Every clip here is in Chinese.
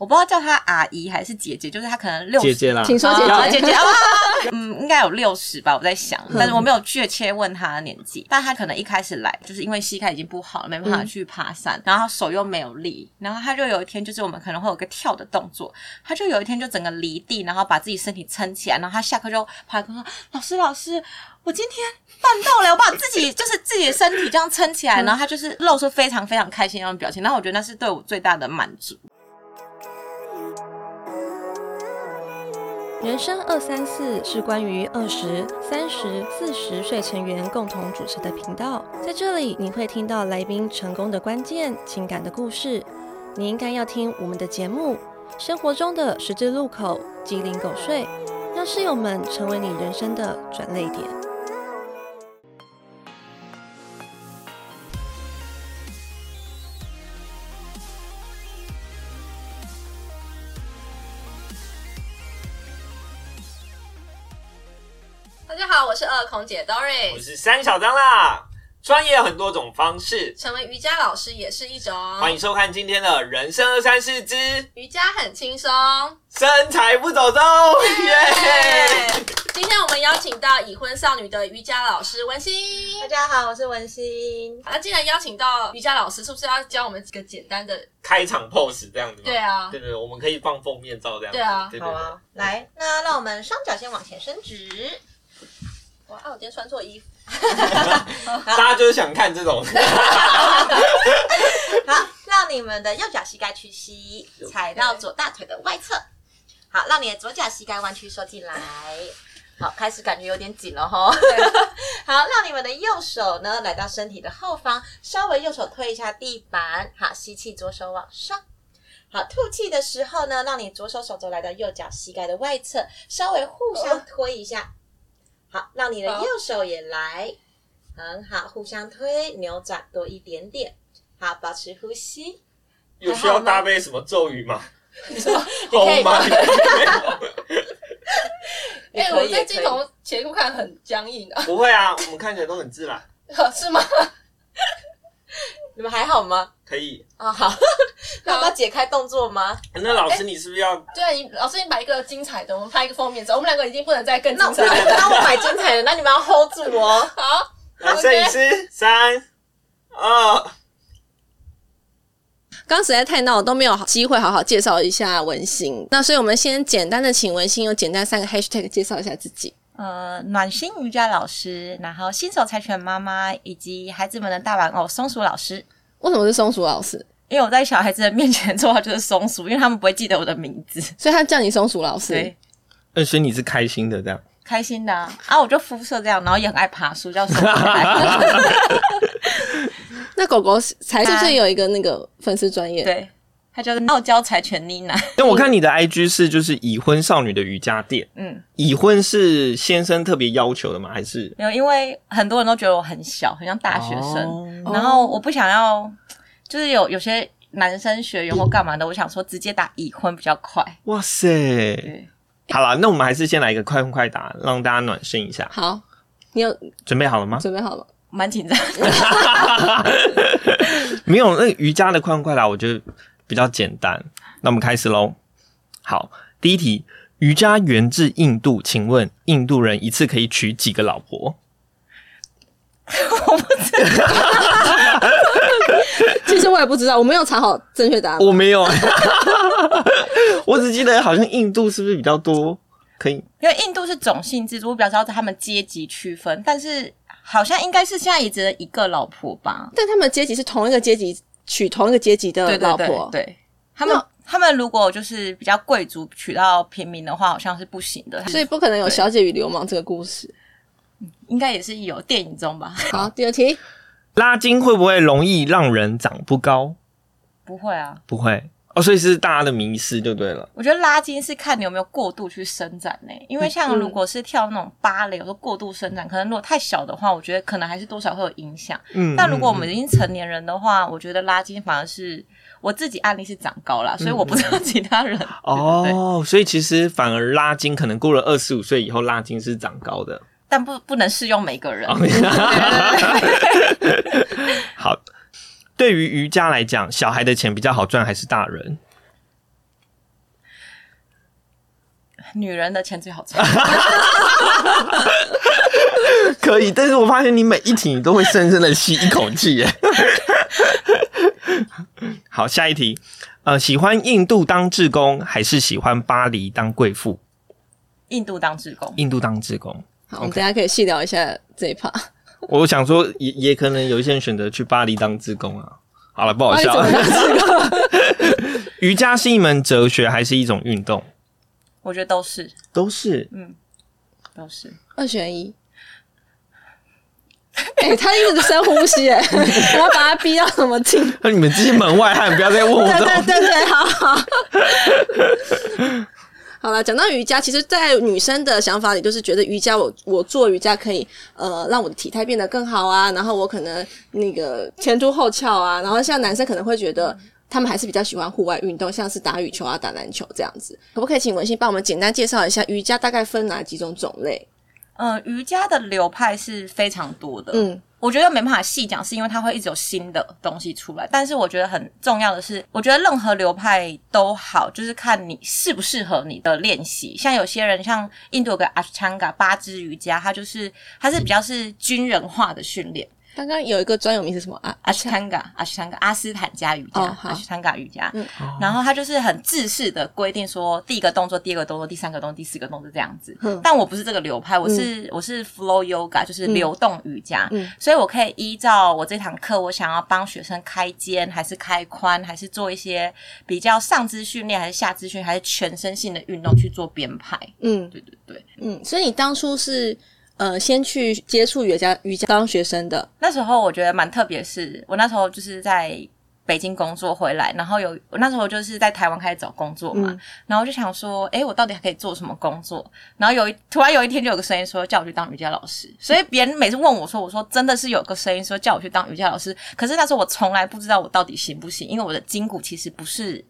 我不知道叫她阿姨还是姐姐，就是她可能六十姐姐啦，请说姐啊姐。姐姐啊，嗯，应该有六十吧，我在想，但是我没有确切问她的年纪。但她可能一开始来，就是因为膝盖已经不好了，没办法去爬山，然后手又没有力，然后她就有一天，就是我们可能会有个跳的动作，她就有一天就整个离地，然后把自己身体撑起来，然后她下课就跑来跟我说：“老师，老师。”我今天办到了，我把自己就是自己的身体这样撑起来，然后她就是露出非常非常开心那种表情，然后我觉得那是对我最大的满足。人生二三四是关于二十三十四十岁成员共同主持的频道，在这里你会听到来宾成功的关键、情感的故事。你应该要听我们的节目，生活中的十字路口、鸡零狗碎，让室友们成为你人生的转泪点。好，我是二空姐 Doris。是三小张啦。专业有很多种方式，成为瑜伽老师也是一种。欢迎收看今天的人生二三四之瑜伽很轻松。身材不走动，耶！今天我们邀请到已婚少女的瑜伽老师文心大。家好，我是文心。那既然邀请到瑜伽老师，是不是要教我们几个简单的？开场 pose 这样子吗？对啊，对对，我们可以放封面照这样子。对啊对对对好啊，来，那让我们双脚先往前伸直，哇，啊我今天穿错衣服。大家就是想看这种。好，让你们的右脚膝盖屈膝，踩到左大腿的外侧。好，让你的左脚膝盖弯曲收进来。好，开始感觉有点紧了哈。好，让你们的右手呢来到身体的后方，稍微右手推一下地板。好，吸气，左手往上。好，吐气的时候呢，让你左手手肘来到右脚膝盖的外侧，稍微互相推一下。好，让你的右手也来，很好，互相推，扭转多一点点。好，保持呼吸。有需要搭配什么咒语吗？你可以，Oh my！也哎、可以也可以我在镜头前部看很僵硬啊，不会啊，我们看起来都很自然，是吗？你们还好吗？可以。啊、好，那我们要解开动作吗？那老师，你是不是要？对啊，你老师，你摆一个精彩的，我们拍一个封面照。我们两个已经不能再更那精彩了。那我买 精彩的，那你们要 hold 住哦。好，来，摄影师，三、二，刚刚实在太闹我，都没有机会好好介绍一下文心。那所以我们先简单的请文心用简单三个 hashtag 介绍一下自己。呃，暖心瑜伽老师，然后新手柴犬妈妈，以及孩子们的大玩偶松鼠老师。为什么是松鼠老师？因为我在小孩子的面前绰号就是松鼠，因为他们不会记得我的名字。所以他叫你松鼠老师。对，呃，所以你是开心的这样。开心的啊，啊我就肤色这样，然后也很爱爬树，叫松鼠。那狗狗才是不是有一个那个粉丝专业？对，它就是傲娇柴犬妮娜。但我看你的 IG 是就是已婚少女的瑜伽垫，嗯，已婚是先生特别要求的吗？还是没有，因为很多人都觉得我很小，很像大学生。哦然后我不想要，就是有有些男生学员或干嘛的，我想说直接打已婚比较快。哇塞！对，好了，那我们还是先来一个快问快答，让大家暖身一下。好，你有准备好了吗？准备好了？蛮紧张。没有，那瑜伽的快问快答，我觉得比较简单。那我们开始喽。好，第一题，瑜伽源自印度，请问印度人一次可以娶几个老婆？我不知道 其实我也不知道，我没有查好正确答案。我没有，我只记得好像印度是不是比较多？可以因为印度是种姓制度，我比较知道他们阶级区分，但是好像应该是现在也只能一个老婆吧？但他们的阶级是同一个阶级娶同一个阶级的对对老婆，对，对。他们他们如果就是比较贵族娶到平民的话，好像是不行的，所以不可能有小姐与流氓这个故事。应该也是有电影中吧？好，第二题，拉筋会不会容易让人长不高？不会啊，不会哦，所以是大家的迷失就对了。我觉得拉筋是看你有没有过度去伸展呢、因为像如果是跳那种芭蕾，有时候过度伸展，可能如果太小的话，我觉得可能还是多少会有影响。嗯但如果我们已经成年人的话，我觉得拉筋反而是我自己案例是长高啦，所以我不知道其他人。对哦，所以其实反而拉筋可能过了二十五岁以后，拉筋是长高的。但不不能适用每个人。哦 好，对于瑜伽来讲，小孩的钱比较好赚还是大人？女人的钱最好赚。可以，但是我发现你每一题你都会深深的吸一口气耶。好，下一题，呃，喜欢印度当志工，还是喜欢巴黎当贵妇？印度当志工，印度当志工，好，我们等一下可以细聊一下这一趴。我想说也也可能有一些人选择去巴黎当志工啊。好了，不好笑。瑜伽是一门哲学，还是一种运动？我觉得都是都是。嗯都是。二选一。哎、他一直深呼吸，哎，我要把他逼到什么境？那你们这些门外汉，不要再问我对对。对对，好好。好了，讲到瑜伽，其实，在女生的想法里，就是觉得瑜伽我我做瑜伽可以呃让我的体态变得更好啊，然后我可能那个前凸后翘啊，然后像男生可能会觉得他们还是比较喜欢户外运动，像是打羽球啊、打篮球这样子。可不可以请文心帮我们简单介绍一下瑜伽大概分哪几种种类？嗯、瑜伽的流派是非常多的。嗯，我觉得没办法细讲，是因为它会一直有新的东西出来。但是我觉得很重要的是，我觉得任何流派都好，就是看你适不适合你的练习。像有些人，像印度有个 Ashtanga 八支瑜伽，它就是它是比较是军人化的训练。刚刚有一个专有名是什么啊？阿斯坦嘎，阿斯坦嘎，阿斯坦加瑜伽，阿斯坦嘎瑜伽。嗯然后它就是很自式的规定说，第一个动作、第二个动作、第三个动作、第四个动作这样子。嗯但我不是这个流派，我是、我是 flow yoga，就是流动瑜伽。嗯所以我可以依照我这堂课，我想要帮学生开肩，还是开髋，还是做一些比较上肢训练，还是下肢训练，还是全身性的运动去做编排。嗯对对对。嗯，所以你当初是呃先去接触瑜伽瑜伽当学生的，那时候我觉得蛮特别，是我那时候就是在北京工作回来，然后有我那时候就是在台湾开始找工作嘛，嗯。然后就想说，哎，我到底还可以做什么工作？然后有一突然有一天就有个声音说叫我去当瑜伽老师，所以别人每次问我说，我说真的是有个声音说叫我去当瑜伽老师，可是那时候我从来不知道我到底行不行，因为我的筋骨其实不是，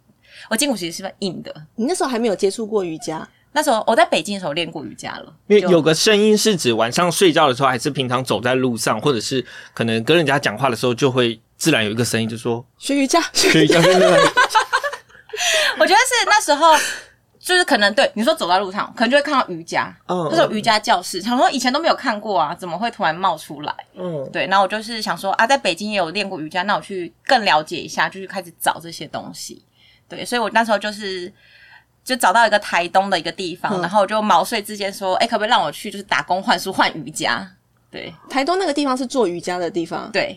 我筋骨其实是硬的。你那时候还没有接触过瑜伽，那时候我在北京的时候练过瑜伽了，因为有个声音是指晚上睡觉的时候，还是平常走在路上，或者是可能跟人家讲话的时候，就会自然有一个声音，就说学瑜伽，学对对对对我觉得是那时候，就是可能对你说走在路上，可能就会看到瑜伽，嗯那时候瑜伽教室，想说以前都没有看过啊，怎么会突然冒出来？嗯，对，然后我就是想说啊，在北京也有练过瑜伽，那我去更了解一下，就是开始找这些东西。对，所以我那时候就是就找到一个台东的一个地方，嗯然后我就毛遂自荐说，哎，可不可以让我去就是打工换书换瑜伽？对台东那个地方是做瑜伽的地方。对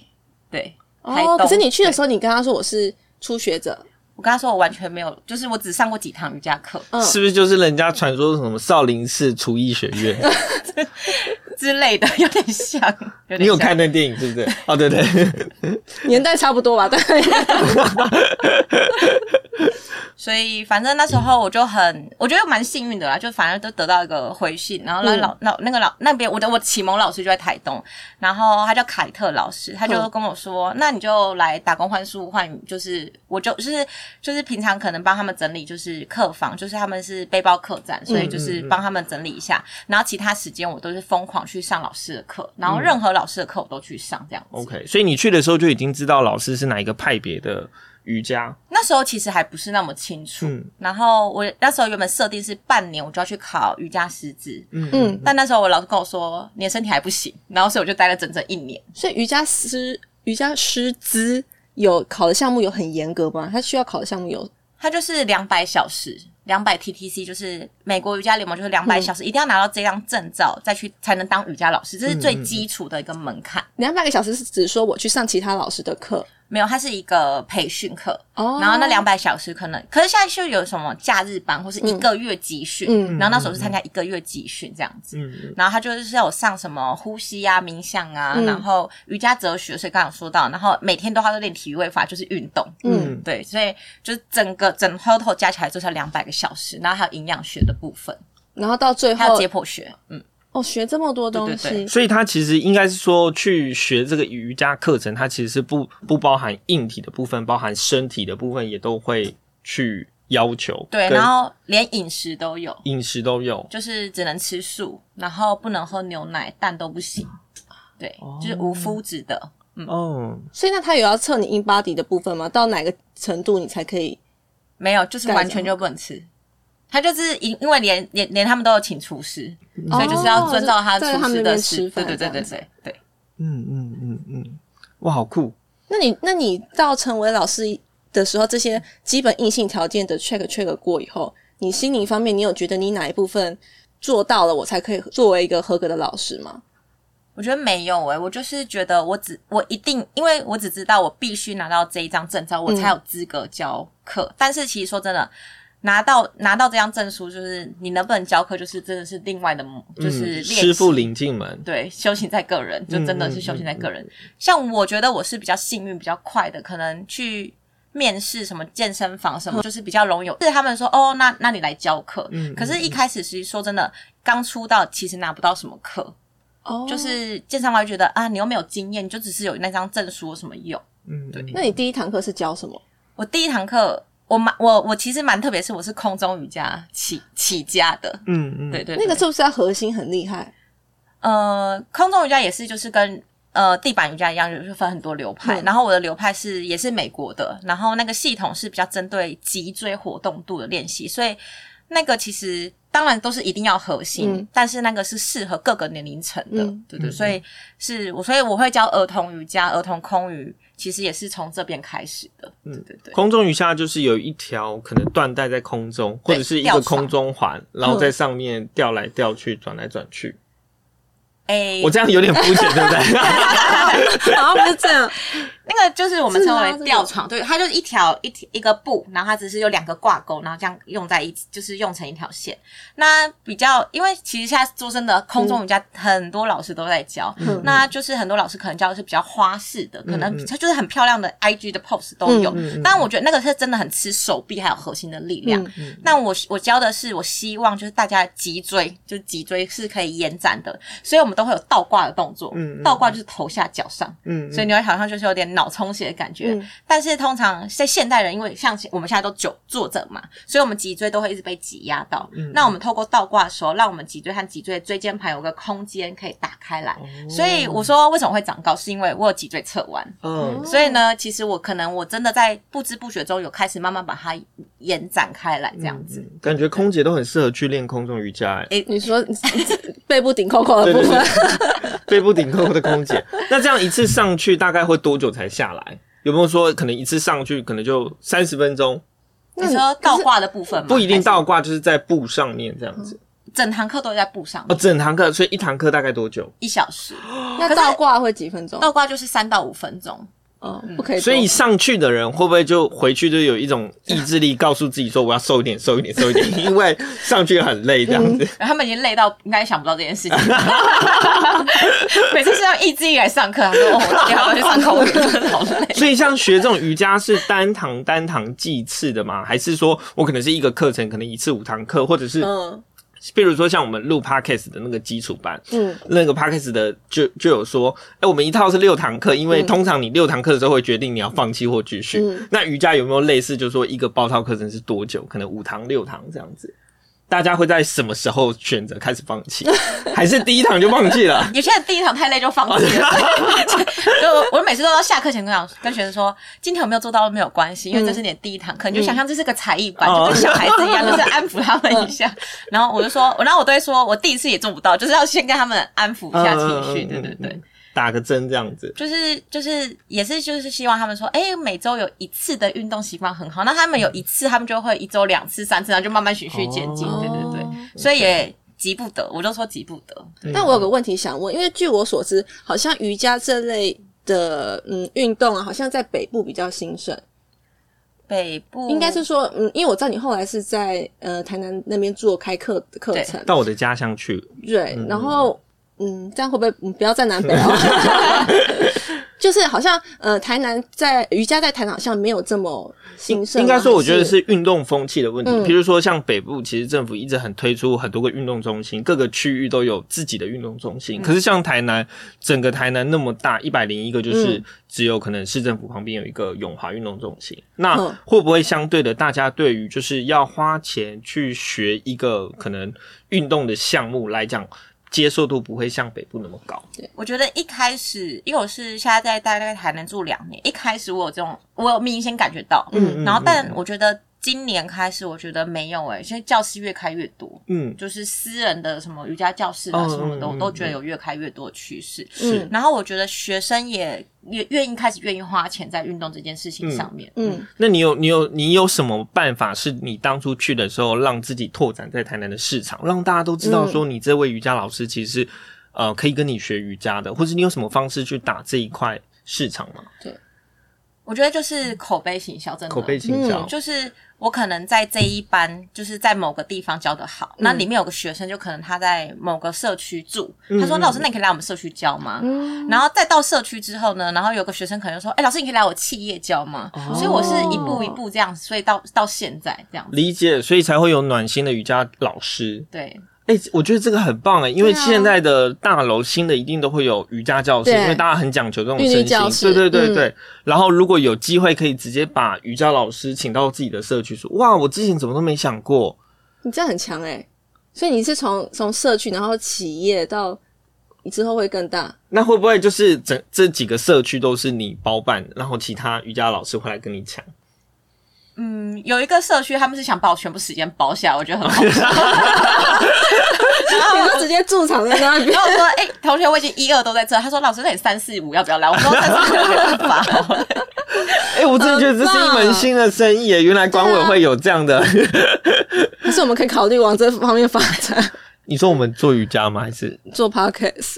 对。哦，可是你去的对时候，你跟他说我是初学者，我跟他说我完全没有，就是我只上过几堂瑜伽课嗯，是不是就是人家传说什么少林寺厨艺学院？之类的，有点像。你有看那电影是不是？哦，对对，年代差不多吧？大概所以反正那时候我就很，我觉得蛮幸运的啦，就反正都得到一个回信，然后那嗯。老、老那个老那边我的我启蒙老师就在台东，然后他叫凯特老师，他就嗯。跟我说，那你就来打工换书换，就是我就就是就是平常可能帮他们整理就是客房，就是他们是背包客栈，所以就是帮他们整理一下，然后其他时间我都是疯狂去上老师的课，然后任何老师的课我都去上这样子。OK，所以你去的时候就已经知道老师是哪一个派别的瑜伽。那时候其实还不是那么清楚，嗯。然后我那时候原本设定是半年我就要去考瑜伽师资，嗯。嗯，但那时候我老师跟我说你的身体还不行，然后所以我就待了整整一年。所以瑜伽师瑜伽师资有考的项目有很严格吗？他需要考的项目有？它就是两百小时，两百 TTC 就是美国瑜伽联盟就是两百小时，一定要拿到这张证照再去才能当瑜伽老师，这是最基础的一个门槛。两百个小时，是指说我去上其他老师的课没有，它是一个培训课，哦。然后那两百小时可能，可是现在就有什么假日班或是一个月集训，嗯。然后那时候是参加一个月集训这样子，嗯，然后他就是有上什么呼吸啊、冥想啊，嗯。然后瑜伽哲学，所以刚刚有说到，然后每天都要练体育位法，就是运动，嗯。对，所以就是整个整 total 加起来就是两百个小时，然后还有营养学的部分，然后到最后还有解剖学，嗯，哦学这么多东西，对对所以他其实应该是说去学这个瑜伽课程，它其实是不不包含硬体的部分，包含身体的部分也都会去要求，对，然后连饮食都有，饮食都有。就是只能吃素，然后不能喝牛奶，蛋都不行，对，就是无麸质的。嗯哦，所以那他有要测你 in body 的部分吗？到哪个程度你才可以？没有，就是完全就不能吃。他就是因因为连连连他们都有请厨师，所以就是要遵照他厨师的事。们那边吃对饭对对对对对。嗯嗯嗯嗯，哇，好酷！那你那你到成为老师的时候，这些基本硬性条件的 check check 过以后，你心灵方面，你有觉得你哪一部分做到了，我才可以作为一个合格的老师吗？我觉得没有诶、我就是觉得我只我一定，因为我只知道我必须拿到这一张证照，我才有资格教课。但是其实说真的，拿到拿到这张证书，就是你能不能教课，就是真的是另外的，就是嗯师傅领进门，对，修行在个人，就真的是修行在个嗯人。像我觉得我是比较幸运、比较快的，可能去面试什么健身房什么，就是比较容易有。是他们说哦，那那你来教课。嗯可是，一开始其实说真的，刚出道其实拿不到什么课，哦就是健身房会觉得啊，你又没有经验，你就只是有那张证书有什么用？嗯，对，那你第一堂课是教什么？我第一堂课。我蛮我我其实蛮特别，是我是空中瑜伽起起家的，嗯嗯，对对那个是不是要核心很厉害？呃，空中瑜伽也是，就是跟呃地板瑜伽一样，就是分很多流派。嗯。然后我的流派是也是美国的，然后那个系统是比较针对脊椎活动度的练习，所以那个其实当然都是一定要核心，嗯。但是那个是适合各个年龄层的，嗯。对对，所以是我所以我会教儿童瑜伽、儿童空瑜，其实也是从这边开始的，嗯，对对对。空中瑜伽就是有一条可能缎带在空中，或者是一个空中环，然后在上面吊来吊去、转来转去。诶，我这样有点肤浅，对不对？好像不是这样。那个就是我们称为吊床，对，它就是一条一条一个布，然后它只是有两个挂钩，然后这样用在一起，就是用成一条线。那比较，因为其实现在说真的，空中瑜伽很多老师都在教，嗯那就是很多老师可能教的是比较花式的，可能它就是很漂亮的 IG 的 pose 都有。嗯但我觉得那个是真的很吃手臂还有核心的力量。嗯那我我教的是，我希望就是大家的脊椎，就是脊椎是可以延展的，所以我们都会有倒挂的动作。嗯嗯倒挂就是头下脚上。嗯，所以你会好像就是有点脑充血的感觉。嗯但是通常在现代人，因为像我们现在都久坐着嘛，所以我们脊椎都会一直被挤压到。嗯那我们透过倒挂的时候，让我们脊椎和脊椎的椎间盘有个空间可以打开来。哦所以我说为什么会长高，是因为我有脊椎侧弯。嗯所以呢，其实我可能我真的在不知不觉中有开始慢慢把它延展开来，这样子。嗯感觉空姐都很适合去练空中瑜伽，哎，你说 背部顶扣扣的部分，对，背部顶扣的空姐。那这样一次上去大概会多久才下来？有没有说可能一次上去可能就三十分钟？你说倒挂的部分吗？不一定倒挂，就是在布上面这样子。整堂课都在布上哦，整堂课，所以一堂课大概多久？一小时。那倒挂会几分钟？倒挂就是三到五分钟。哦，不可以。所以上去的人会不会就回去就有一种意志力，告诉自己说我要瘦一点，瘦一点，瘦一点，因为上去很累这样子。然后他们已经累到应该想不到这件事情。每次是要意志力来上课，他说：“哦，我到底要去上课？我觉得好累。所以像学这种瑜伽是单堂单堂计次的吗？还是说我可能是一个课程，可能一次五堂课，或者是嗯比如说像我们录 podcast 的那个基础班，嗯，那个 podcast 的就就有说，哎、我们一套是六堂课，因为通常你六堂课的时候会决定你要放弃或继续。嗯那瑜伽有没有类似，就是说一个包套课程是多久？可能五堂六堂这样子。大家会在什么时候选择开始放弃？还是第一堂就放弃了？有些人第一堂太累就放弃了，就我每次都要下课前跟讲跟学生说，今天有没有做到都没有关系，因为这是你的第一堂课，你就想象这是个才艺班，哦就跟小孩子一样，就是安抚他们一下。然后我就说，然后我都会说，我第一次也做不到，就是要先跟他们安抚一下情绪，对对对。打个针这样子。就是就是也是就是希望他们说，哎、每周有一次的运动习惯很好。那他们有一次，他们就会一周两次、三次，然后就慢慢循序渐进。哦对对对，所以也急不得，我就说急不得。但我有个问题想问，因为据我所知，好像瑜伽这类的嗯运动啊，好像在北部比较兴盛。北部应该是说，嗯，因为我知道你后来是在呃台南那边做开课的课程，到我的家乡去，对，然后嗯，这样会不会嗯不要在南北哦？就是好像呃台南在瑜伽在台南好像没有这么兴盛吗，应该说，我觉得是运动风气的问题。嗯比如说，像北部，其实政府一直很推出很多个运动中心，各个区域都有自己的运动中嗯心。可是像台南，整个台南那么大，一百零一个，就是嗯只有可能市政府旁边有一个永华运动中心。那嗯会不会相对的，大家对于就是要花钱去学一个可能运动的项目来讲，接受度不会像北部那么高？对我觉得一开始，因为我是现在在大概台南住两年，一开始我有这种，我有明显感觉到，嗯然后但我觉得今年开始，我觉得没有哎、现在教室越开越多，嗯，就是私人的什么瑜伽教室啊嗯什么的，嗯我都觉得有越开越多的趋势。是。然后我觉得学生也也愿意开始愿意花钱在运动这件事情上面。嗯，那你有你有你有什么办法是你当初去的时候让自己拓展在台南的市场，让大家都知道说你这位瑜伽老师其实是呃可以跟你学瑜伽的，或者你有什么方式去打这一块市场吗？我觉得就是口碑行销，真的。口碑营销，就是我可能在这一班，就是在某个地方教的好，那里面有个学生，就可能他在某个社区住，他说：“老师，那你可以来我们社区教吗？”然后再到社区之后呢，然后有个学生可能说：“哎、老师，你可以来我企业教吗？”所以我是一步一步这样，所以到到现在这样，理解，所以才会有暖心的瑜伽老师。对哎、我觉得这个很棒哎，因为现在的大楼新的一定都会有瑜伽教室，因为大家很讲究这种身教心。室对对对嗯对。然后如果有机会可以直接把瑜伽老师请到自己的社区，说哇，我之前怎么都没想过。你这样很强哎、所以你是从从社区，然后企业到你之后会更大，那会不会就是整这几个社区都是你包办，然后其他瑜伽老师会来跟你抢？嗯，有一个社区他们是想把我全部时间包下来，我觉得很好笑。你就直接驻场在那边然。后我说：“哎、同学，我已经一二都在这。”他说：“老师，那你三四五要不要来？”我说：“三四五没办法。哎、我真的觉得这是一门新的生意耶！原来管委会有这样的。还是我们可以考虑往这方面发展，你说我们做瑜伽吗？还是做 podcast。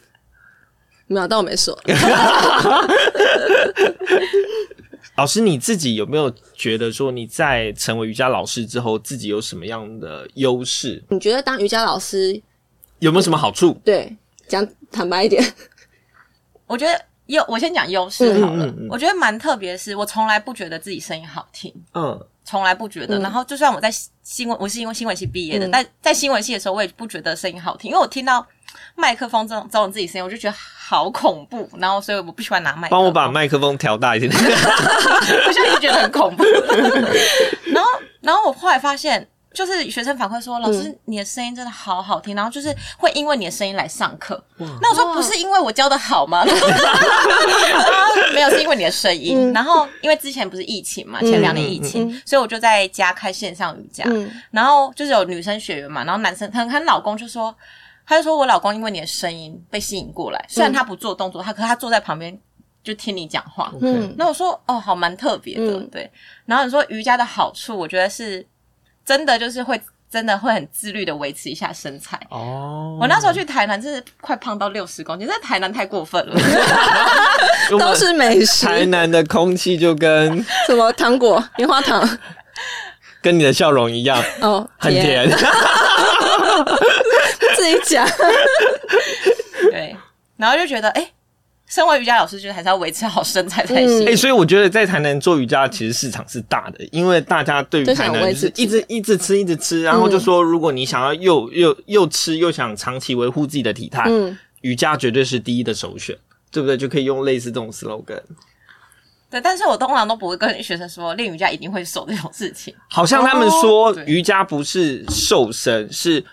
没有，但我没说。老师你自己有没有觉得说你在成为瑜伽老师之后，自己有什么样的优势？你觉得当瑜伽老师，有没有什么好处？对讲坦白一点，” 我觉得优，我先讲优势好了。嗯嗯嗯我觉得蛮特别是，我从来不觉得自己声音好听，嗯，从来不觉得。嗯然后，就算我在新闻，我是因为新闻系毕业的，嗯但在新闻系的时候，我也不觉得声音好听，因为我听到麦克风这种这种自己声音，我就觉得好恐怖。然后，所以我不喜欢拿麦克风。帮我把麦克风调大一点。我现在觉得很恐怖。然后，然后我后来发现，就是学生反馈说，老师嗯你的声音真的好好听，然后就是会因为你的声音来上课。那我说不是因为我教的好吗？没有，是因为你的声音。嗯然后因为之前不是疫情嘛，前两年疫情，嗯所以我就在家开线上瑜伽。嗯然后就是有女生学员嘛，然后男生可能她老公就说，他就说我老公因为你的声音被吸引过来，虽然他不做动作，他可是他坐在旁边就听你讲话。嗯那我说哦，好蛮特别的，嗯对。然后你说瑜伽的好处，我觉得是真的就是会真的会很自律的维持一下身材。哦，我那时候去台南，真是快胖到六十公斤，在台南太过分了。都是美食，台南的空气就跟什么糖果、棉花糖，跟你的笑容一样，哦，很甜。自己讲。对，然后就觉得，哎、身为瑜伽老师，就是还是要维持好身材才行。哎、所以我觉得在台南做瑜伽其实市场是大的，因为大家对于台南就是一直一直吃一直吃，然后就说如果你想要又又又吃又想长期维护自己的体态，嗯，瑜伽绝对是第一的首选，对不对？就可以用类似这种 slogan。对，但是我通常都不会跟学生说练瑜伽一定会瘦这种事情。好像他们说对瑜伽不是瘦身，是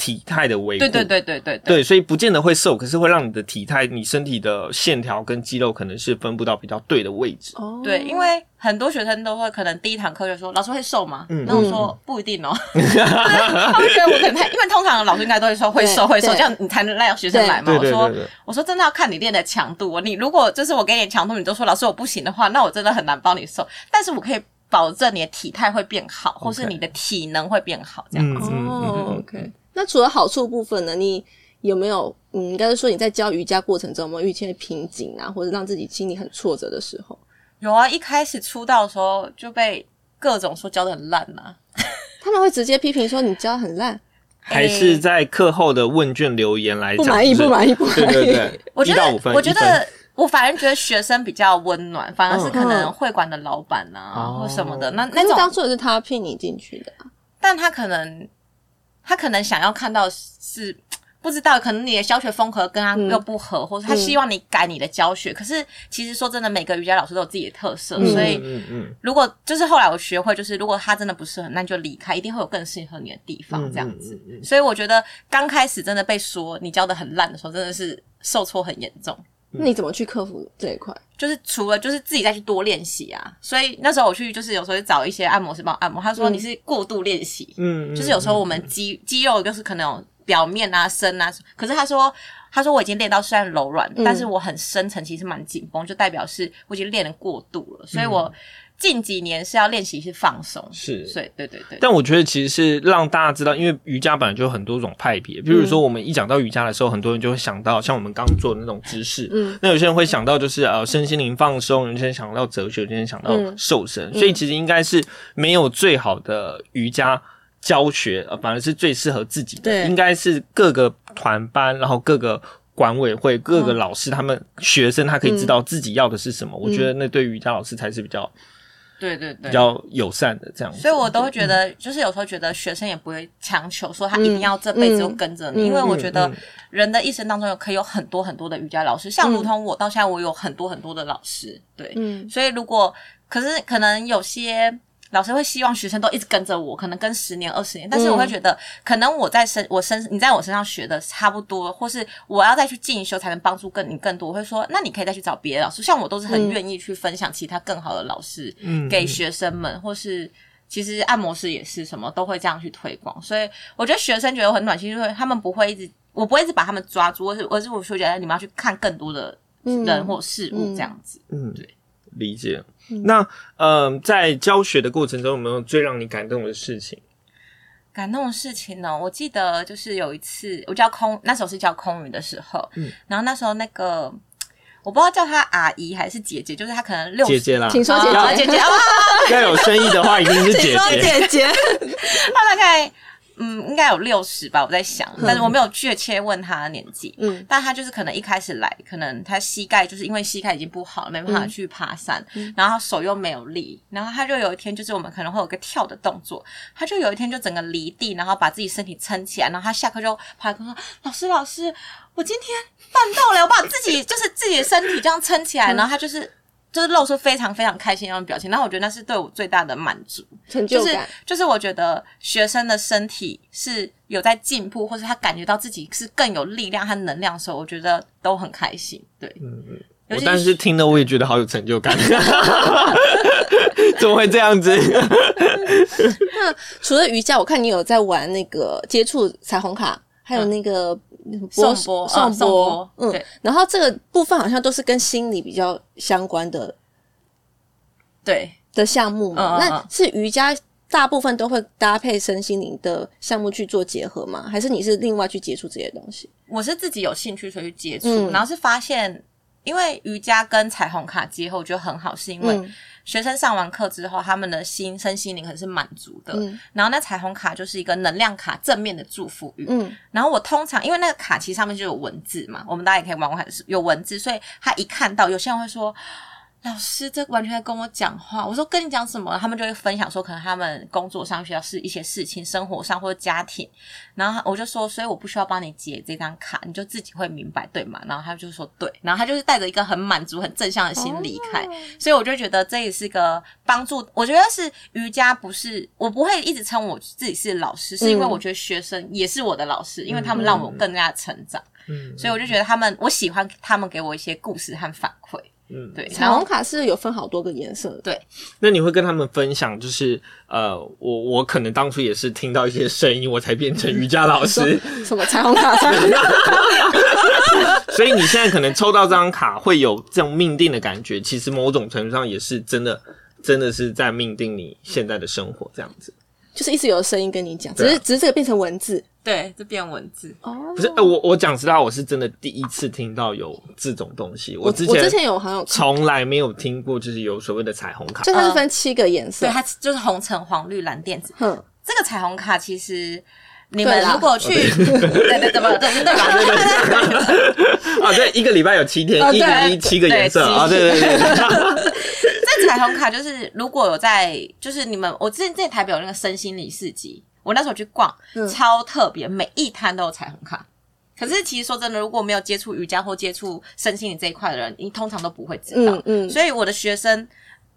体态的维护。对对对对对对。对，所以不见得会瘦，可是会让你的体态、你身体的线条跟肌肉可能是分布到比较对的位置。哦对，因为很多学生都会可能第一堂课就说老师会瘦吗？嗯那我说不一定哦，他们觉得我可能太，因为通常老师应该都会说会瘦对会瘦，对这样你才能让学生来嘛。我说我说真的要看你练的强度哦，你如果就是我给你的强度，你都说老师我不行的话，那我真的很难帮你瘦，但是我可以保证你的体态会变好，或是你的体能会变好，这样子。哦，OK。那除了好处部分呢？你有没有嗯，应该是说你在教瑜伽过程中有没有遇见瓶颈啊，或者让自己心里很挫折的时候？有啊，一开始出道的时候就被各种说教的很烂啊。他们会直接批评说你教得很烂，还是在课后的问卷留言来讲，不满意，不满意，不满意。对对对，我觉得我觉得我反而觉得学生比较温暖，反而是可能嗯会馆的老板啊、哦或什么的，那那种，当初也是他聘你进去的啊、但他可能他可能想要看到是。不知道，可能你的教学风格跟他嗯又不合，或者他希望你改你的教学。可是其实说真的，每个瑜伽老师都有自己的特色，嗯所以如果就是后来我学会，就是如果他真的不适合，那你就离开，一定会有更适合你的地方，嗯这样子。所以我觉得刚开始真的被说你教的很烂的时候，真的是受挫很严重。那你怎么去克服这一块？就是除了就是自己再去多练习啊，所以那时候我去就是有时候找一些按摩师帮我按摩，他说你是过度练习，嗯，就是有时候我们肌肌肉就是可能有表面啊深啊，可是他说他说我已经练到虽然柔软，但是我很深层其实蛮紧绷，就代表是我已经练的过度了，所以我近几年是要练习是放松，是所以对对对，但我觉得其实是让大家知道，因为瑜伽本来就有很多种派别。比如说，我们一讲到瑜伽的时候，很多人就会想到像我们刚做的那种姿势。嗯，那有些人会想到就是呃身心灵放松，有些人想到哲学，有些人想到瘦身。所以其实应该是没有最好的瑜伽教学，呃，反而是最适合自己的。对应该是各个团班，然后各个。管委会各个老师，他们学生他可以知道自己要的是什么。我觉得那对瑜伽老师才是比较对对对比较友善的这样子。所以我都会觉得，就是有时候觉得学生也不会强求说他一定要这辈子都跟着你，因为我觉得人的一生当中有可以有很多很多的瑜伽老师，像如同我到现在我有很多很多的老师，对，嗯所以如果可是可能有些。老师会希望学生都一直跟着我，可能跟十年、二十年，但是我会觉得，可能我在身我身你在我身上学的差不多，或是我要再去进修才能帮助更你更多。我会说，那你可以再去找别的老师，像我都是很愿意去分享其他更好的老师给学生们，或是其实按摩师也是什么都会这样去推广。所以我觉得学生觉得很暖心，就是他们不会一直，我不会一直把他们抓住，而是而是我说觉得你们要去看更多的人或事物这样子。嗯，对，理解。那呃，在教学的过程中，有没有最让你感动的事情？感动的事情呢？我记得就是有一次，我叫空，那时候是叫空云的时候，嗯，然后那时候那个我不知道叫她阿姨还是姐姐，就是她可能六姐姐啦，请说姐姐姐姐啊，要有生意的话，一定是姐姐姐姐，她大概。嗯，应该有六十吧，我在想，但是我没有确切问他的年纪。嗯，但他就是可能一开始来，可能他膝盖就是因为膝盖已经不好了，没办法去爬山，然后手又没有力，然后他就有一天就是我们可能会有个跳的动作，他就有一天就整个离地，然后把自己身体撑起来，然后他下课就跑来跟我说：“老师，老师，我今天办到了，我把自己就是自己的身体这样撑起来。”然后他就是。就是露出非常非常开心那种表情，然后我觉得那是对我最大的满足，成就感。就是我觉得学生的身体是有在进步，或者他感觉到自己是更有力量和能量的时候，我觉得都很开心。对，嗯嗯。我但是听了我也觉得好有成就感，怎么会这样子？那除了瑜伽，我看你有在玩那个接触彩虹卡，还有那个。送波，送波，嗯，然后这个部分好像都是跟心理比较相关的，对的项目嘛。那是瑜伽大部分都会搭配身心灵的项目去做结合吗？还是你是另外去接触这些东西？我是自己有兴趣所以去接触，然后是发现，因为瑜伽跟彩虹卡结合，我觉得很好，是因为。学生上完课之后，他们的心身心灵可能是满足的。嗯，然后那彩虹卡就是一个能量卡，正面的祝福语。嗯，然后我通常因为那个卡其实上面就有文字嘛，我们大家也可以玩玩看，有文字，所以他一看到，有些人会说。老师，这完全在跟我讲话。我说跟你讲什么？他们就会分享说，可能他们工作上需要是一些事情，生活上或者家庭。然后我就说，所以我不需要帮你解这张卡，你就自己会明白，对吗？然后他就说对。然后他就是带着一个很满足、很正向的心离开。所以我就觉得这也是个帮助。我觉得是瑜伽，不是我不会一直称我自己是老师，是因为我觉得学生也是我的老师，因为他们让我更加成长。嗯，所以我就觉得他们，我喜欢他们给我一些故事和反馈。嗯，对，彩虹卡是有分好多个颜色，对。那你会跟他们分享，就是呃，我我可能当初也是听到一些声音，我才变成瑜伽老师。什么彩虹卡？所以你现在可能抽到这张卡，会有这种命定的感觉。其实某种程度上也是真的，真的是在命定你现在的生活这样子。就是一直有声音跟你讲，只是只是这个变成文字。对，就变文字哦。不是，我我讲实话，我是真的第一次听到有这种东西。我之前我之前有好像从来没有听过，就是有所谓的彩虹卡。就它是分七个颜色，对，它就是红橙黄绿蓝靛紫。嗯，这个彩虹卡其实你们如果去，对对对吧？对对吧？啊，对，一个礼拜有七天，一个一七个颜色啊，对对对。这彩虹卡就是如果有在，就是你们，我之前在台北有那个身心理市集。我那时候去逛，超特别，每一摊都有彩虹卡。可是其实说真的，如果没有接触瑜伽或接触身心灵这一块的人，你通常都不会知道。嗯嗯。所以我的学生，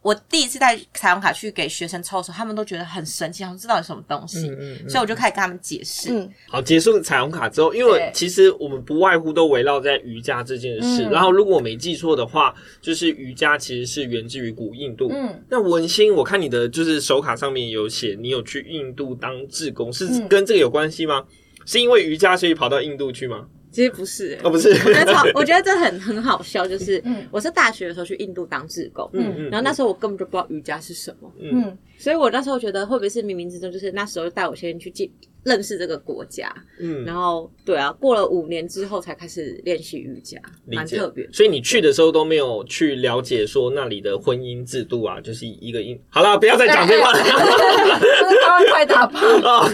我第一次带彩虹卡去给学生抽的时候，他们都觉得很神奇，想说这到底什么东西，嗯嗯嗯所以我就开始跟他们解释。嗯好，结束彩虹卡之后，因为其实我们不外乎都围绕在瑜伽这件事。嗯然后，如果我没记错的话，就是瑜伽其实是源自于古印度。嗯，那文心，我看你的就是手卡上面有写，你有去印度当志工，是嗯跟这个有关系吗？是因为瑜伽所以跑到印度去吗？其实不是、欸哦，不是，我觉得超，我觉得这很很好笑，就是、嗯我是大学的时候去印度当志工，嗯嗯然后那时候我根本就不知道瑜伽是什么，嗯，所以我那时候觉得会不会是冥冥之中，就是那时候带我先去进认识这个国家，嗯，然后对啊，过了五年之后才开始练习瑜伽，蛮特别。所以你去的时候都没有去了解说那里的婚姻制度啊，就是一个印。好了，不要再讲这话了。快打炮。哦，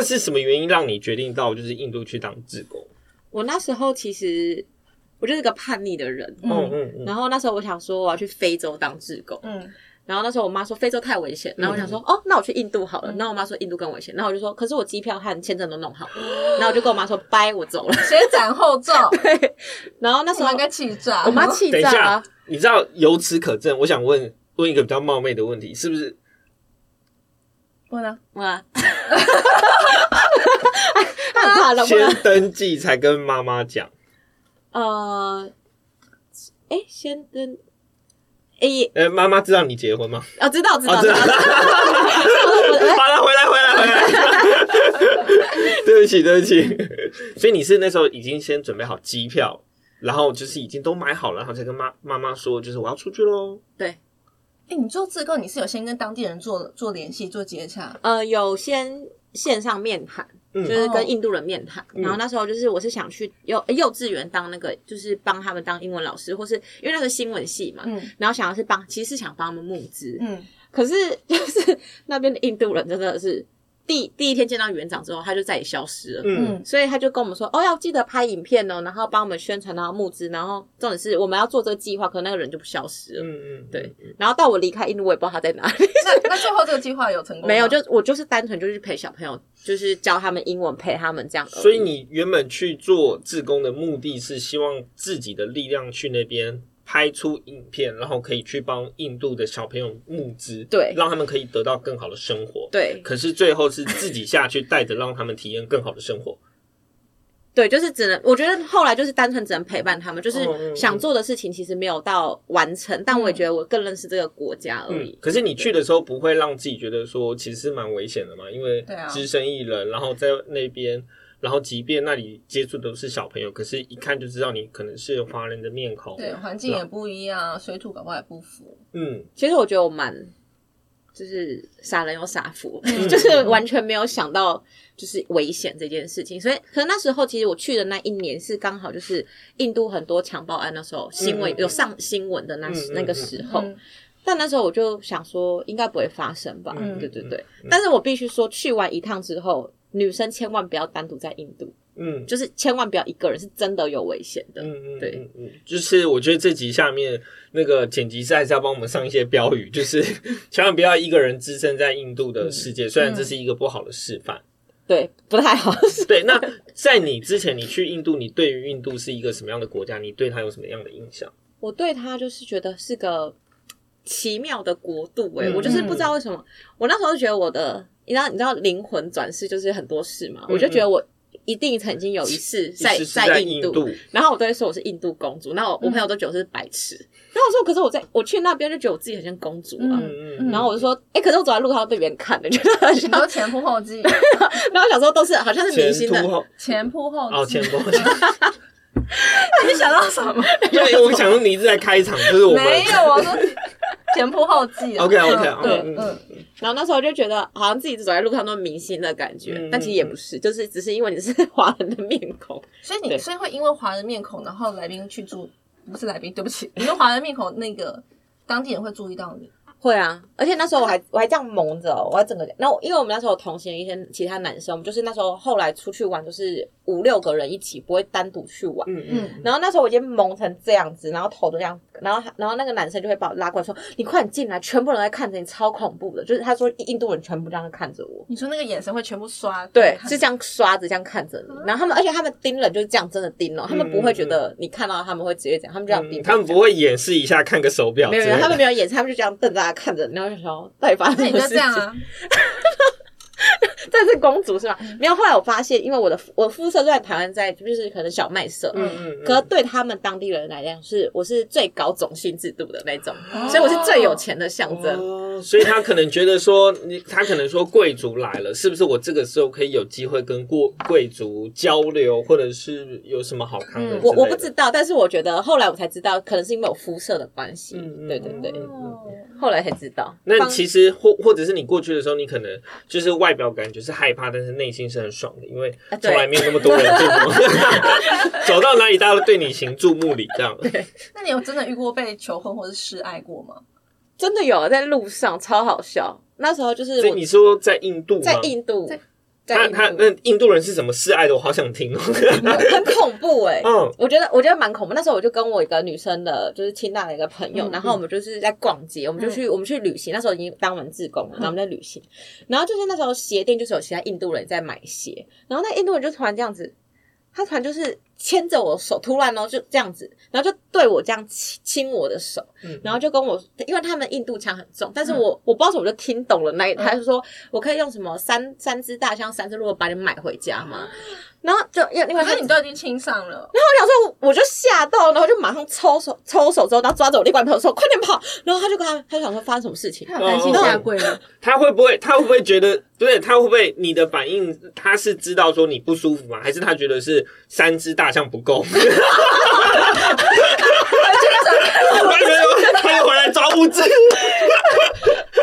那是什么原因让你决定到就是印度去当志工？我那时候其实我就是个叛逆的人，嗯嗯嗯，然后那时候我想说我要去非洲当志工，嗯，然后那时候我妈说非洲太危险，然后我想说、哦，那我去印度好了。然后我妈说印度更危险，然后我就说可是我机票和签证都弄好了，然后我就跟我妈说拜，我走了。先斩后奏，对然后那时候我们该气炸。我妈气炸你知道由此可证，我想问问一个比较冒昧的问题，是不是？问啊，哇，她很怕冷不先？登记才跟妈妈讲？呃，哎，先登哎呃，妈妈知道你结婚吗？哦，知道知哦，道知知道。道，好了，回来，回来，回来。对不起，对不起。所以你是那时候已经先准备好机票，然后就是已经都买好了，然后才跟妈妈妈说，就是我要出去喽。对，哎，你做自购，你是有先跟当地人做做联系、做接洽？呃，有先线上面谈，嗯就是跟印度人面谈。嗯然后那时候就是我是想去幼幼稚园当那个，就是帮他们当英文老师，或是因为那个新闻系嘛，嗯然后想要是帮，其实是想帮他们募资。嗯，可是就是那边的印度人真的是第第一天见到园长之后，他就再也消失了。嗯所以他就跟我们说，哦，要记得拍影片哦，然后帮我们宣传，然后募资，然后重点是我们要做这个计划，可能那个人就不消失了。嗯嗯，对，然后到我离开印度，我也不知道他在哪里。那 那最后这个计划有成功？没有，就我就是单纯就是陪小朋友，就是教他们英文，陪他们这样。所以你原本去做志工的目的是希望自己的力量去那边拍出影片，然后可以去帮印度的小朋友募资，对让他们可以得到更好的生活。对可是最后是自己下去带着，让他们体验更好的生活。对，就是只能，我觉得后来就是单纯只能陪伴他们，就是想做的事情其实没有到完成，但我也觉得我更认识这个国家而已。嗯，可是你去的时候不会让自己觉得说其实是蛮危险的嘛？因为对啊只身一人，然后在那边，然后即便那里接触都是小朋友，可是一看就知道你可能是华人的面孔。对，环境也不一样，水土搞不好也不符。嗯，其实我觉得我蛮，就是傻人有傻福，嗯就是完全没有想到就是危险这件事情。所以，可能那时候其实我去的那一年是刚好就是印度很多强暴案那时候新闻、有上新闻的那、那个时候。嗯但那时候我就想说，应该不会发生吧？嗯对对对。嗯但是我必须说，去完一趟之后，女生千万不要单独在印度，嗯就是千万不要一个人，是真的有危险的。嗯嗯，对嗯嗯，就是我觉得这集下面那个剪辑师还是要帮我们上一些标语，就是 千万不要一个人置身在印度的世界，虽然这是一个不好的示范。对，不太好。对，那在你之前，你去印度，你对于印度是一个什么样的国家？你对它有什么样的印象？我对他就是觉得是个奇妙的国度、欸，嗯我就是不知道为什么，我那时候觉得我的，你知道，你知道灵魂转世就是很多事嘛，我就觉得我一定曾经有一次在在印印度然后我都会说我是印度公主，然后我我朋友都觉得我是白痴，然后我说可是我在我去那边就觉得我自己很像公主啊。嗯嗯然后我就说，哎、可是我走在路上都被别人看的，觉得很像。前仆后继，然后小时候，都是好像是明星的前仆后哦，继。前后，你想到什么？因为我想说你一直在开场，就是我们没有，啊说前仆后继啊。OK，OK，嗯对嗯嗯，然后那时候就觉得好像自己走在路上都是明星的感觉，嗯但其实也不是，就是只是因为你是华人的面孔。所以你所以会因为华人面孔，然后来宾去注，不是来宾，对不起，因为华人面孔那个当地人会注意到你。会啊，而且那时候我还我还这样蒙着、哦，我还整个，那我因为我们那时候有同行一些其他男生，我们就是那时候后来出去玩，就是五六个人一起，不会单独去玩。嗯嗯，然后那时候我已经蒙成这样子，然后头都这样，然后然后那个男生就会把我拉过来说：“你快点进来，全部人在看着你，超恐怖的。”就是他说印度人全部这样看着我，你说那个眼神会全部刷，对，看是这样刷着这样看着你。然后他们，而且他们盯人就是这样真的盯哦，他们不会觉得你看到他们会直接这样，他们这样盯他们不会演示一下看个手表没有他们没有演，他们就这样瞪着他看着，然后就想说到底发生什么事情？就这样啊，这是公主是吧？没有，后来我发现，因为我的我肤色在台湾在就是可能小麦色，嗯嗯嗯可是对他们当地人来讲，是我是最高种姓制度的那种，所以我是最有钱的象征。哦，所以他可能觉得说，你他可能说贵族来了，是不是我这个时候可以有机会跟过贵族交流，或者是有什么好看的？我我不知道，但是我觉得后来我才知道，可能是因为我肤色的关系。对对对，哦后来才知道。那方其实或或者是你过去的时候，你可能就是外表感觉是害怕，但是内心是很爽的，因为从来没有那么多人注目，走到哪里大家都对你行注目礼这样。那你有真的遇过被求婚或是示爱过吗？真的有在路上超好笑。那时候就是所以我你说在印度吗？在印度，在他在印度他那印度人是怎么示爱的？我好想听哦。很恐怖哎、嗯我觉得我觉得蛮恐怖。那时候我就跟我一个女生的，就是清大的一个朋友，嗯然后我们就是在逛街，我们就去、我们去旅行。那时候已经当完志工了，然后我们在旅行，然后就是那时候鞋店就是有其他印度人在买鞋，然后那印度人就突然这样子，他突然就是牵着我手，突然哦就这样子，然后就对我这样亲亲我的手，嗯然后就跟我，因为他们印度腔很重，但是我、我不知道怎么就听懂了那一，他就说我可以用什么三三只大象三只鹿把你买回家吗？然后就因为他可是你都已经亲上了，然后我想说，我就吓到，然后就马上抽手抽手之后，然后抓着我另外一个朋友说：“快点跑！”然后他就跟他，他就想说发生什么事情。他有担心下跪了，他会不会？他会不会觉得？不对，他会不会？你的反应，他是知道说你不舒服吗？还是他觉得是三只大象不够？他又回来抓物资。但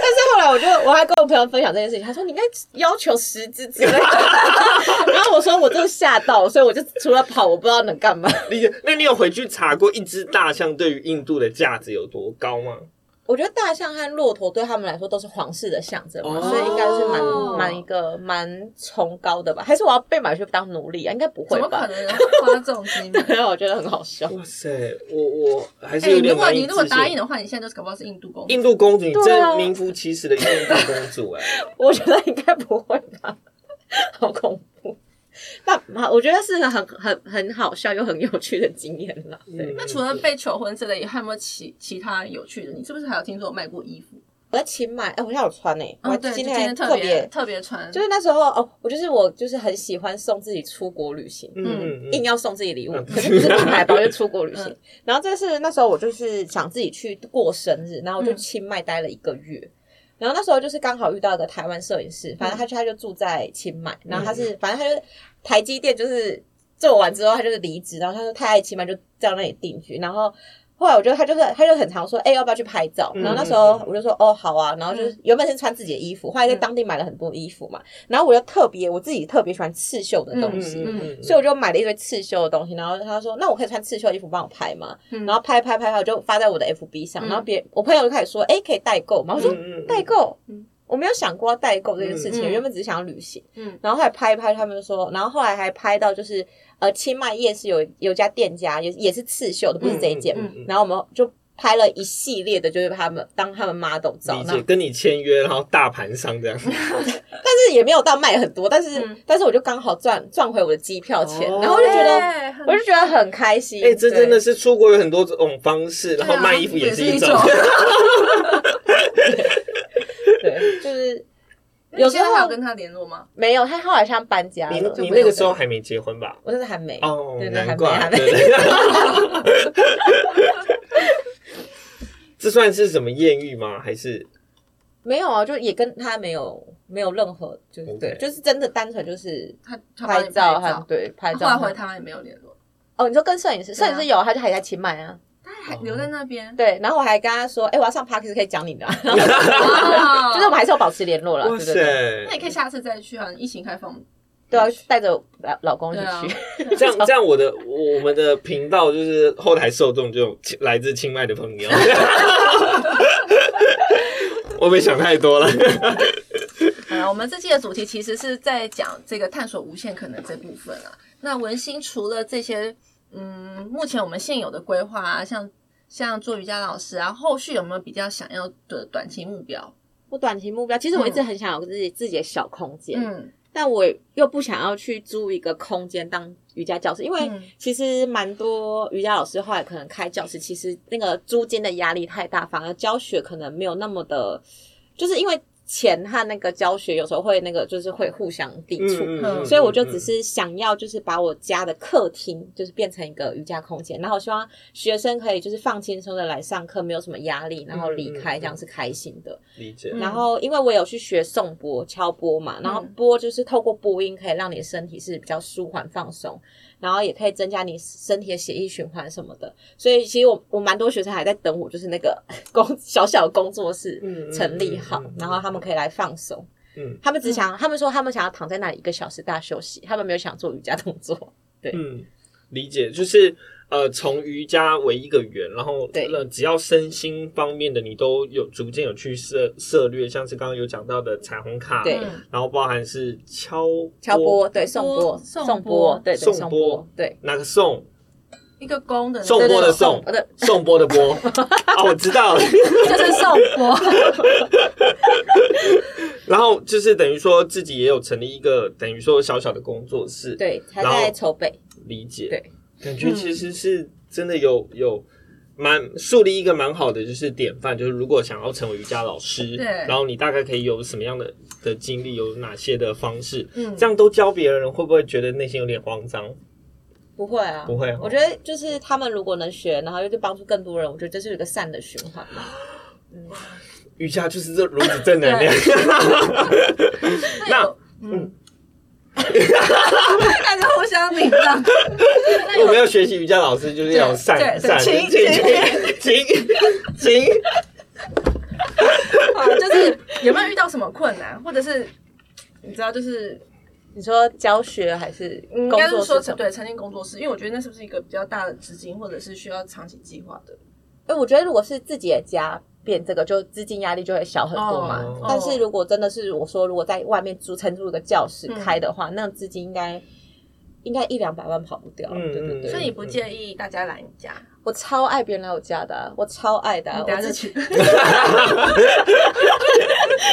是后来我就我还跟我朋友分享这件事情，他说你应该要求十只之类的。然后我说我真的吓到，所以我就除了跑，我不知道能干嘛。你那你有回去查过一只大象对于印度的价值有多高吗？我觉得大象和骆驼对他们来说都是皇室的象征嘛，哦所以应该是蛮蛮一个蛮崇高的吧？还是我要被买去当奴隶啊？应该不会吧？怎么可能花这种金钱？对，我觉得很好笑。哇塞，我我还是哎、有如点难以果你如果答应的话，你现在就是搞不好是印度公主。印度公主，你真名副其实的印度公主哎、我觉得应该不会吧，好恐怖。但我觉得是个很很很好笑又很有趣的经验啦。对，嗯那除了被求婚之类，还有没有其其他有趣的？你是不是还有听说有卖过衣服？我在清迈，哎、我现在有穿呢、我哦，还对，今今天特别特别穿，就是那时候哦，我就是我就是很喜欢送自己出国旅行，嗯硬要送自己礼物，嗯 可是不是名牌包，就出国旅 行嗯。然后这是那时候我就是想自己去过生日，然后我就嗯清迈待了一个月。然后那时候就是刚好遇到一个台湾摄影师，反正他就他就住在清迈，然后他是反正他就台积电就是做完之后他就是离职，然后他说太爱清迈就在那里定居，然后。后来我觉得他就是他就很常说，哎、要不要去拍照？然后那时候我就说，哦，好啊。然后就是原本是穿自己的衣服，后来在当地买了很多衣服嘛。然后我就特别我自己特别喜欢刺绣的东西，嗯所以我就买了一堆刺绣的东西，然后他说：“那我可以穿刺绣的衣服帮我拍吗？”嗯然后拍拍拍拍，我就发在我的 FB 上，嗯然后别我朋友就开始说：“哎，可以代购吗？”我说：“嗯代购嗯，我没有想过要代购这件事情，原本只是想要旅行。”嗯然后后来拍一拍，他们说，然后后来还拍到就是呃清迈夜市有有家店家也也是刺绣的，不是这一件，嗯嗯嗯然后我们就拍了一系列的，就是他们当他们 model 照，理然后解，跟你签约，然后大盘商这样。但是也没有到卖很多，但是、嗯但是我就刚好赚赚回我的机票钱，哦然后我就觉得。我就觉得很开心。哎、这真的是是出国有很多种方式，然后卖衣服也是一种。就是有有时候还有跟他联络吗？没有，他后来像搬家你了，你那个时候还没结婚吧？我真的还没哦，对对，还没难怪，还没。对对 这算是什么艳遇吗？还是没有啊，就也跟他没有没有任何，就是 OK 对，就是真的单纯就是他他帮你拍照对拍后照和。来回台湾也没有联络，哦，你说跟摄影师，摄影师有，他就还在清迈啊。他还留在那边。对，然后我还跟他说，哎，我要上 p a r k 可以讲你的 就是我们还是要保持联络了，哇对对对，塞那你可以下次再去啊，疫情开放。对啊，带着老老公一起去。，这样这样，我的我们的频道就是后台受众就来自清迈的朋友。我没想太多了。呃，我们这期的主题其实是在讲这个探索无限可能这部分啊。那文心除了这些，嗯，目前我们现有的规划啊，像像做瑜伽老师啊，后续有没有比较想要的短期目标？我短期目标，其实我一直很想有自己自己的小空间，嗯。但我又不想要去租一个空间当瑜伽教室，因为嗯。其实蛮多瑜伽老师后来可能开教室，其实那个租金的压力太大，反而教学可能没有那么的，就是因为钱和那个教学有时候会那个就是会互相抵触，嗯所以我就只是想要，就是把我家的客厅，就是变成一个瑜伽空间，然后希望学生可以就是放轻松的来上课，没有什么压力，然后离开，这样是开心的。理解。然后因为我有去学颂钵、敲钵嘛，然后钵就是透过播音可以让你的身体是比较舒缓放松，然后也可以增加你身体的血液循环什么的。所以其实我我蛮多学生还在等我，就是那个 工小小的工作室成立好，嗯嗯嗯然后他们可以来放松。嗯他们只想，他们说他们想要躺在那里一个小时大休息，他们没有想做瑜伽动作。嗯，理解，就是呃，从瑜伽为一个圆，然后对呃，只要身心方面的你都有逐渐有去涉涉略，像是刚刚有讲到的彩虹卡，对嗯然后包含是敲敲波，对，颂钵钵，颂颂钵钵，对对，颂颂钵钵，对。哪个送？一个公的那个颂钵的送对对对，颂钵的波 啊，我知道了。就是送波。然后就是等于说自己也有成立一个等于说小小的工作室，，对，还然后在筹备。理解，对，感觉其实是真的有有蛮树立一个蛮好的就是典范，就是如果想要成为瑜伽老师，对。然后你大概可以有什么样的的经历，有哪些的方式，嗯。这样都教别人，会不会觉得内心有点慌张？不会啊，不会哦我觉得就是他们如果能学，然后又去帮助更多人，我觉得这是一个善的循环嘛。瑜伽就是这如此正能量，那嗯，感觉互相礼让。我们要学习瑜伽老师就是要有善善请请请请请，啊，就是有没有遇到什么困难，或者是你知道，就是你说教学还是应工该是说作室？对成立工作室，因为我觉得那是不是一个比较大的资金，或者是需要长期计划的？哎，我觉得如果是自己的家变这个，就资金压力就会小很多嘛。哦但是如果真的是我说，如果在外面租承租一个教室嗯开的话，那资金应该应该一两百万跑不掉。嗯对对对，所以你不介意大家来你家？我超爱别人来我家的啊、我超爱的我之前去。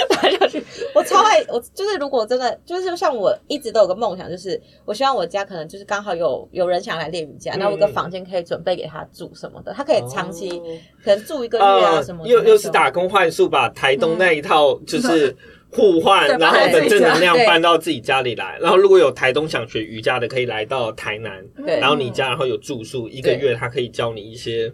打下去。我超爱我，就是如果真的就是像我一直都有个梦想，就是我希望我家可能就是刚好有有人想来练瑜伽，嗯然后我有个房间可以准备给他住什么的，他可以长期、哦可能住一个月啊呃什么。又又是打工换宿，把台东那一套就是 互换，然后的正能量搬到自己家里来。然后如果有台东想学瑜伽的，可以来到台南，对。然后你家然后有住宿，一个月他可以教你一些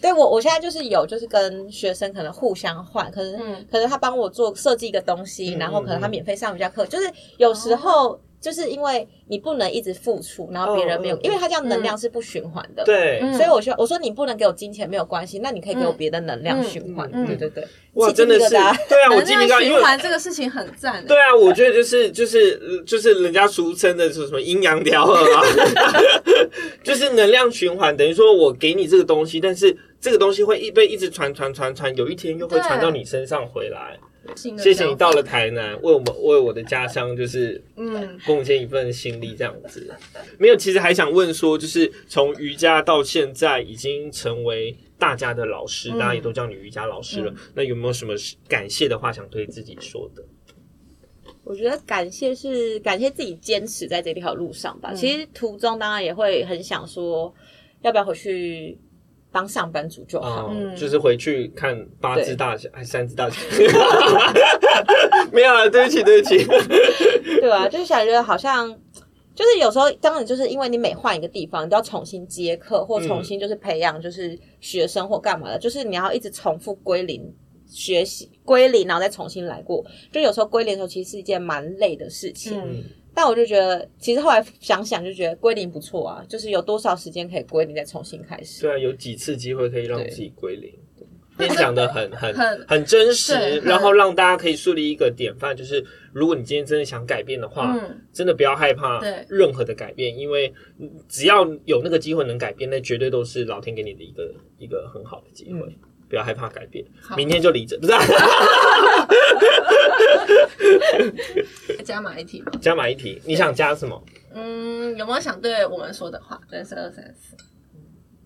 对我，我现在就是有，就是跟学生可能互相换，可是、嗯。可能他帮我做设计一个东西，嗯然后可能他嗯免费上瑜伽课，就是有时候就是因为你不能一直付出，然后别人没有，因为他这样能量是不循环的。。对。嗯所以我说，我说你不能给我金钱没有关系，那你可以给我嗯别的能量循环。对对对，哇，真的是对啊，我能鸡皮疙瘩，因为量循环这个事情很赞欸。对啊，我觉得就是就是呃就是人家俗称的是什么阴阳调和嘛，就是能量循环，等于说我给你这个东西，但是这个东西会一被一直传传传传，有一天又会传到你身上回来。新的谢谢你到了台南，为我们为我的家乡就是嗯贡献一份心力，这样子。没有，其实还想问说，就是从瑜伽到现在已经成为大家的老师，嗯大家也都叫你瑜伽老师了。那有没有什么感谢的话想对自己说的？我觉得感谢是感谢自己坚持在这条路上吧。嗯其实途中当然也会很想说，要不要回去当上班族就好。嗯，就是回去看八只大象，还三只大象。没有了，对不起，对不起。对啊，就是想觉得好像。就是有时候，当然就是因为你每换一个地方，你都要重新接课，或重新就是培养就是学生或干嘛的，就是你要一直重复归零学习归零，然后再重新来过。就有时候归零的时候，其实是一件蛮累的事情。嗯但我就觉得，其实后来想想就觉得归零不错啊，就是有多少时间可以归零，再重新开始。对啊，有几次机会可以让自己归零。你讲的很很很很真实然后让大家可以树立一个典范，就是如果你今天真的想改变的话，嗯真的不要害怕任何的改变，因为只要有那个机会能改变，那绝对都是老天给你的一个一个很好的机会。嗯不要害怕改变，明天就离职，不是、啊？加码一题吗？加码一题，你想加什么？嗯，有没有想对我们说的话？人生二三四，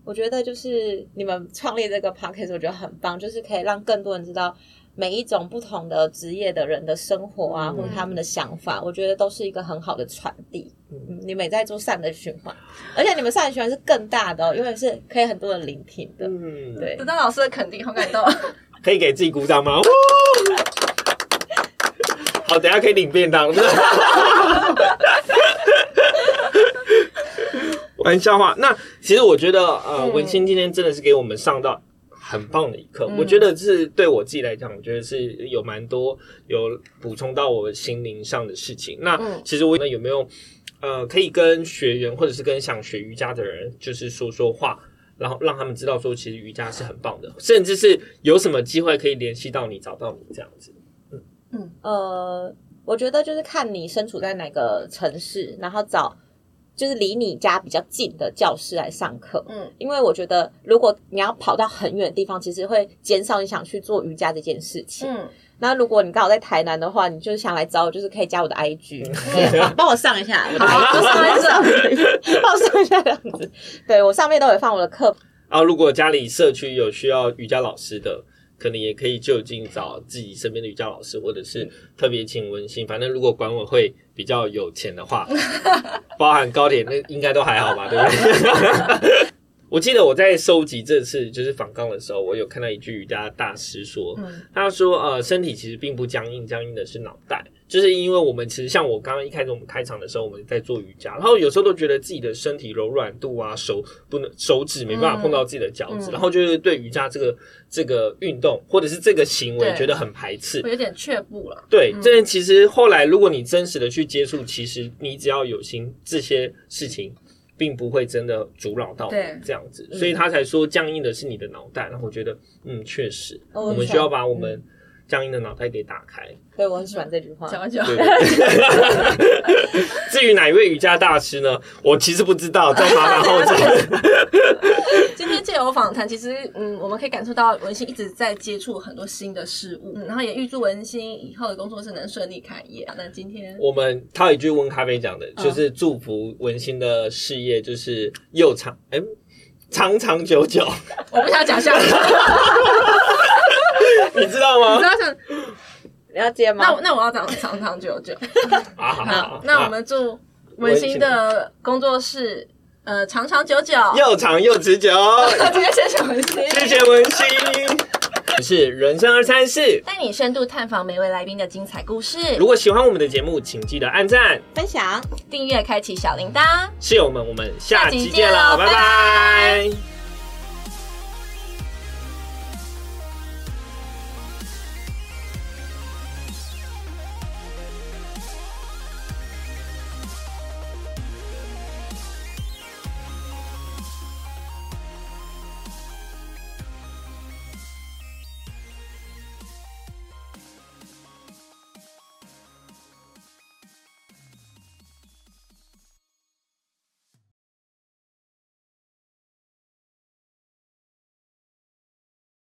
我觉得就是你们创立这个 podcast，我觉得很棒，就是可以让更多人知道每一种不同的职业的人的生活啊，或者他们的想法，我觉得都是一个很好的传递。嗯，你们也在做善的循环，而且你们善的循环是更大的、哦，因为是可以很多人聆听的。嗯，对得，到老师的肯定，好感动。可以给自己鼓掌吗？好，等下可以领便当。玩笑话。那其实我觉得，呃，文心今天真的是给我们上到很棒的一课。我觉得是对我自己来讲，我觉得是有蛮多有补充到我心灵上的事情。那其实我有没有呃，可以跟学员或者是跟想学瑜伽的人，就是说说话。然后让他们知道说，其实瑜伽是很棒的，甚至是有什么机会可以联系到你，找到你这样子。呃，我觉得就是看你身处在哪个城市，然后找就是离你家比较近的教室来上课。嗯，因为我觉得如果你要跑到很远的地方，其实会减少你想去做瑜伽这件事情。嗯，那如果你刚好在台南的话，你就是想来找我，就是可以加我的 IG，对帮帮我上一下，我的 IG 上一下，帮我上一下这样子。对我上面都有放我的课然后，如果家里社区有需要瑜伽老师的，可能也可以就近找自己身边的瑜伽老师，或者是特别请文心。反正如果管委会比较有钱的话，包含高铁那应该都还好吧，对不对？我记得我在收集这次就是访纲的时候，我有看到一句瑜伽大师说，他说呃，身体其实并不僵硬，僵硬的是脑袋。就是因为我们其实像我刚刚一开始我们开场的时候，我们在做瑜伽，然后有时候都觉得自己的身体柔软度啊，手不能手指没办法碰到自己的脚趾，然后就是对瑜伽这个这个运动或者是这个行为觉得很排斥。有点却步了。对，这其实后来如果你真实的去接触，其实你只要有心，这些事情并不会真的阻扰到你对这样子，所以他才说僵硬的是你的脑袋。然后我觉得，嗯，确实，哦我们需要把我们僵硬的脑袋给打开。对我很喜欢这句话。讲完就 至于哪一位瑜伽大师呢？我其实不知道，在麻烦后面。今天借由访谈，其实嗯，我们可以感受到文心一直在接触很多新的事物，嗯，然后也预祝文心以后的工作室能顺利开业。那今天我们他有一句温咖啡讲的，就是祝福文心的事业就是又长哎、长长久久，我不想讲下去，你知道吗知？道想你要接吗？那我那我要长长长久久。啊，好那我们祝文心的工作室呃长长久久。又长又持久，今 天谢谢文心，谢谢文心。是人生二三四。带你深度探访每位来宾的精彩故事。如果喜欢我们的节目，请记得按赞。分享。订阅，开启小铃铛。室友们，我们下期下期见了，拜见了拜拜